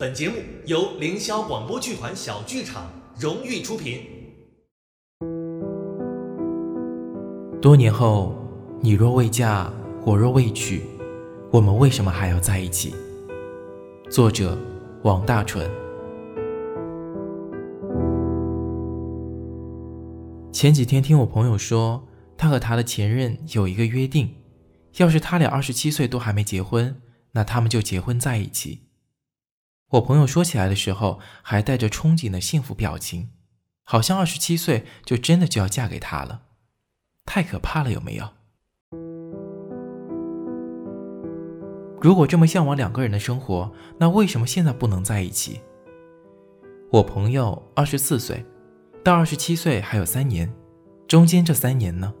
本节目由凌霄广播剧团小剧场荣誉出品。多年后，你若未嫁，我若未娶，我们为什么还要在一起？作者：王大纯。前几天听我朋友说，他和他的前任有一个约定，要是他俩二十七岁都还没结婚，那他们就结婚在一起。我朋友说起来的时候，还带着憧憬的幸福表情，好像二十七岁就真的就要嫁给他了，太可怕了，有没有？如果这么向往两个人的生活，那为什么现在不能在一起？我朋友二十四岁，到二十七岁还有三年，中间这三年呢，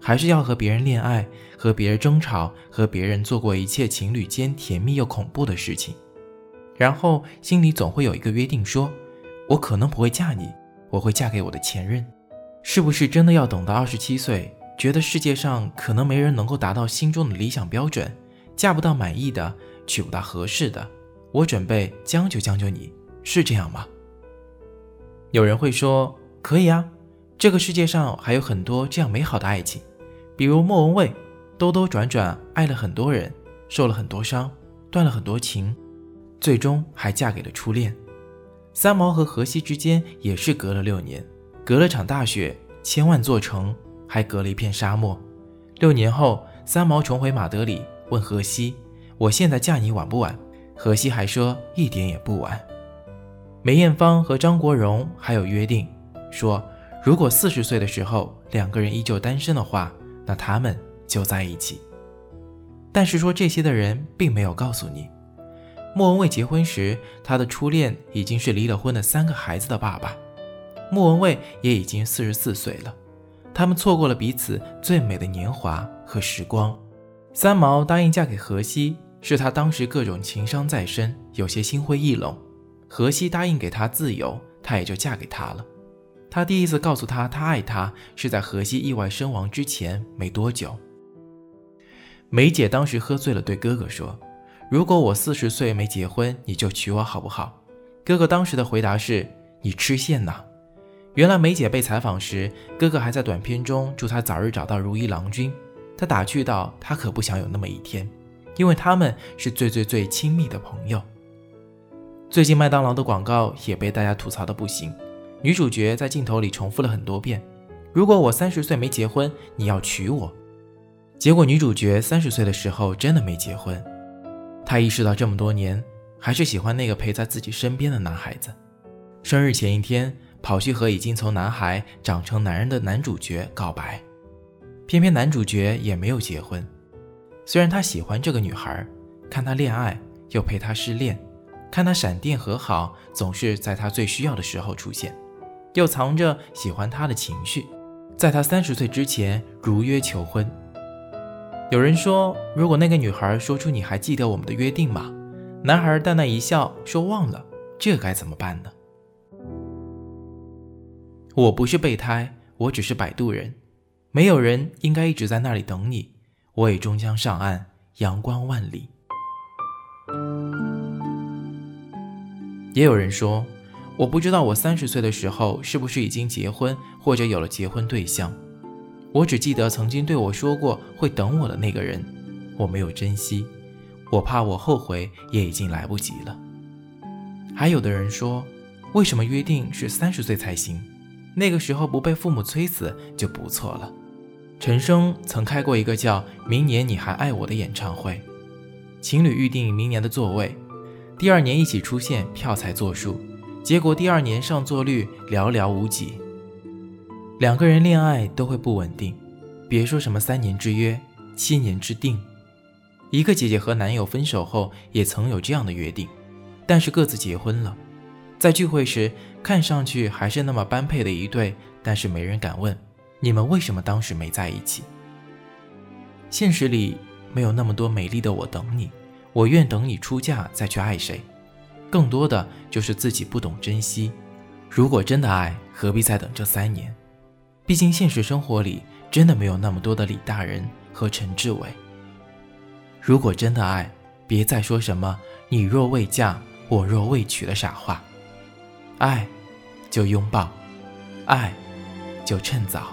还是要和别人恋爱，和别人争吵，和别人做过一切情侣间甜蜜又恐怖的事情。然后心里总会有一个约定，说我可能不会嫁你，我会嫁给我的前任。是不是真的要等到二十七岁，觉得世界上可能没人能够达到心中的理想标准，嫁不到满意的，娶不到合适的，我准备将就将就你，是这样吗？有人会说可以啊，这个世界上还有很多这样美好的爱情，比如莫文蔚，兜兜转转爱了很多人，受了很多伤，断了很多情。最终还嫁给了初恋，三毛和荷西之间也是隔了六年，隔了场大雪，千万座城，还隔了一片沙漠。六年后，三毛重回马德里，问荷西：“我现在嫁你晚不晚？”荷西还说：“一点也不晚。”梅艳芳和张国荣还有约定，说如果四十岁的时候两个人依旧单身的话，那他们就在一起。但是说这些的人并没有告诉你。莫文蔚结婚时，她的初恋已经是离了婚的三个孩子的爸爸，莫文蔚也已经四十四岁了。他们错过了彼此最美的年华和时光。三毛答应嫁给荷西，是他当时各种情伤在身，有些心灰意冷。荷西答应给他自由，他也就嫁给他了。他第一次告诉他他爱他，是在荷西意外身亡之前没多久。梅姐当时喝醉了，对哥哥说。如果我四十岁没结婚，你就娶我好不好？哥哥当时的回答是：“你吃线呐！”原来梅姐被采访时，哥哥还在短片中祝她早日找到如意郎君。他打趣道：“他可不想有那么一天，因为他们是最最最亲密的朋友。”最近麦当劳的广告也被大家吐槽的不行，女主角在镜头里重复了很多遍：“如果我三十岁没结婚，你要娶我。”结果女主角三十岁的时候真的没结婚。他意识到这么多年还是喜欢那个陪在自己身边的男孩子。生日前一天，跑去和已经从男孩长成男人的男主角告白，偏偏男主角也没有结婚。虽然他喜欢这个女孩，看她恋爱又陪她失恋，看她闪电和好，总是在她最需要的时候出现，又藏着喜欢她的情绪，在他三十岁之前如约求婚。有人说，如果那个女孩说出“你还记得我们的约定吗？”男孩淡淡一笑说：“忘了。”这该怎么办呢？我不是备胎，我只是摆渡人。没有人应该一直在那里等你，我也终将上岸，阳光万里。也有人说，我不知道我三十岁的时候是不是已经结婚，或者有了结婚对象。我只记得曾经对我说过会等我的那个人，我没有珍惜，我怕我后悔也已经来不及了。还有的人说，为什么约定是三十岁才行？那个时候不被父母催死就不错了。陈升曾开过一个叫“明年你还爱我”的演唱会，情侣预定明年的座位，第二年一起出现票才作数，结果第二年上座率寥寥无几。两个人恋爱都会不稳定，别说什么三年之约、七年之定。一个姐姐和男友分手后，也曾有这样的约定，但是各自结婚了。在聚会时，看上去还是那么般配的一对，但是没人敢问你们为什么当时没在一起。现实里没有那么多美丽的我等你，我愿等你出嫁再去爱谁。更多的就是自己不懂珍惜。如果真的爱，何必再等这三年？毕竟现实生活里真的没有那么多的李大人和陈志伟。如果真的爱，别再说什么“你若未嫁，我若未娶的傻话。爱，就拥抱；爱，就趁早。